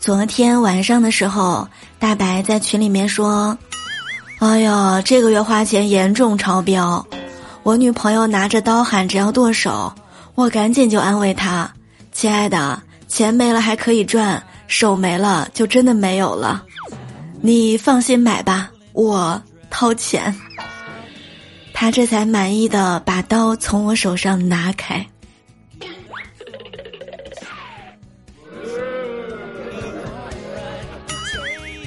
昨天晚上的时候，大白在群里面说：“哎呀，这个月花钱严重超标，我女朋友拿着刀喊着要剁手，我赶紧就安慰她：亲爱的，钱没了还可以赚，手没了就真的没有了，你放心买吧，我掏钱。”他这才满意的把刀从我手上拿开。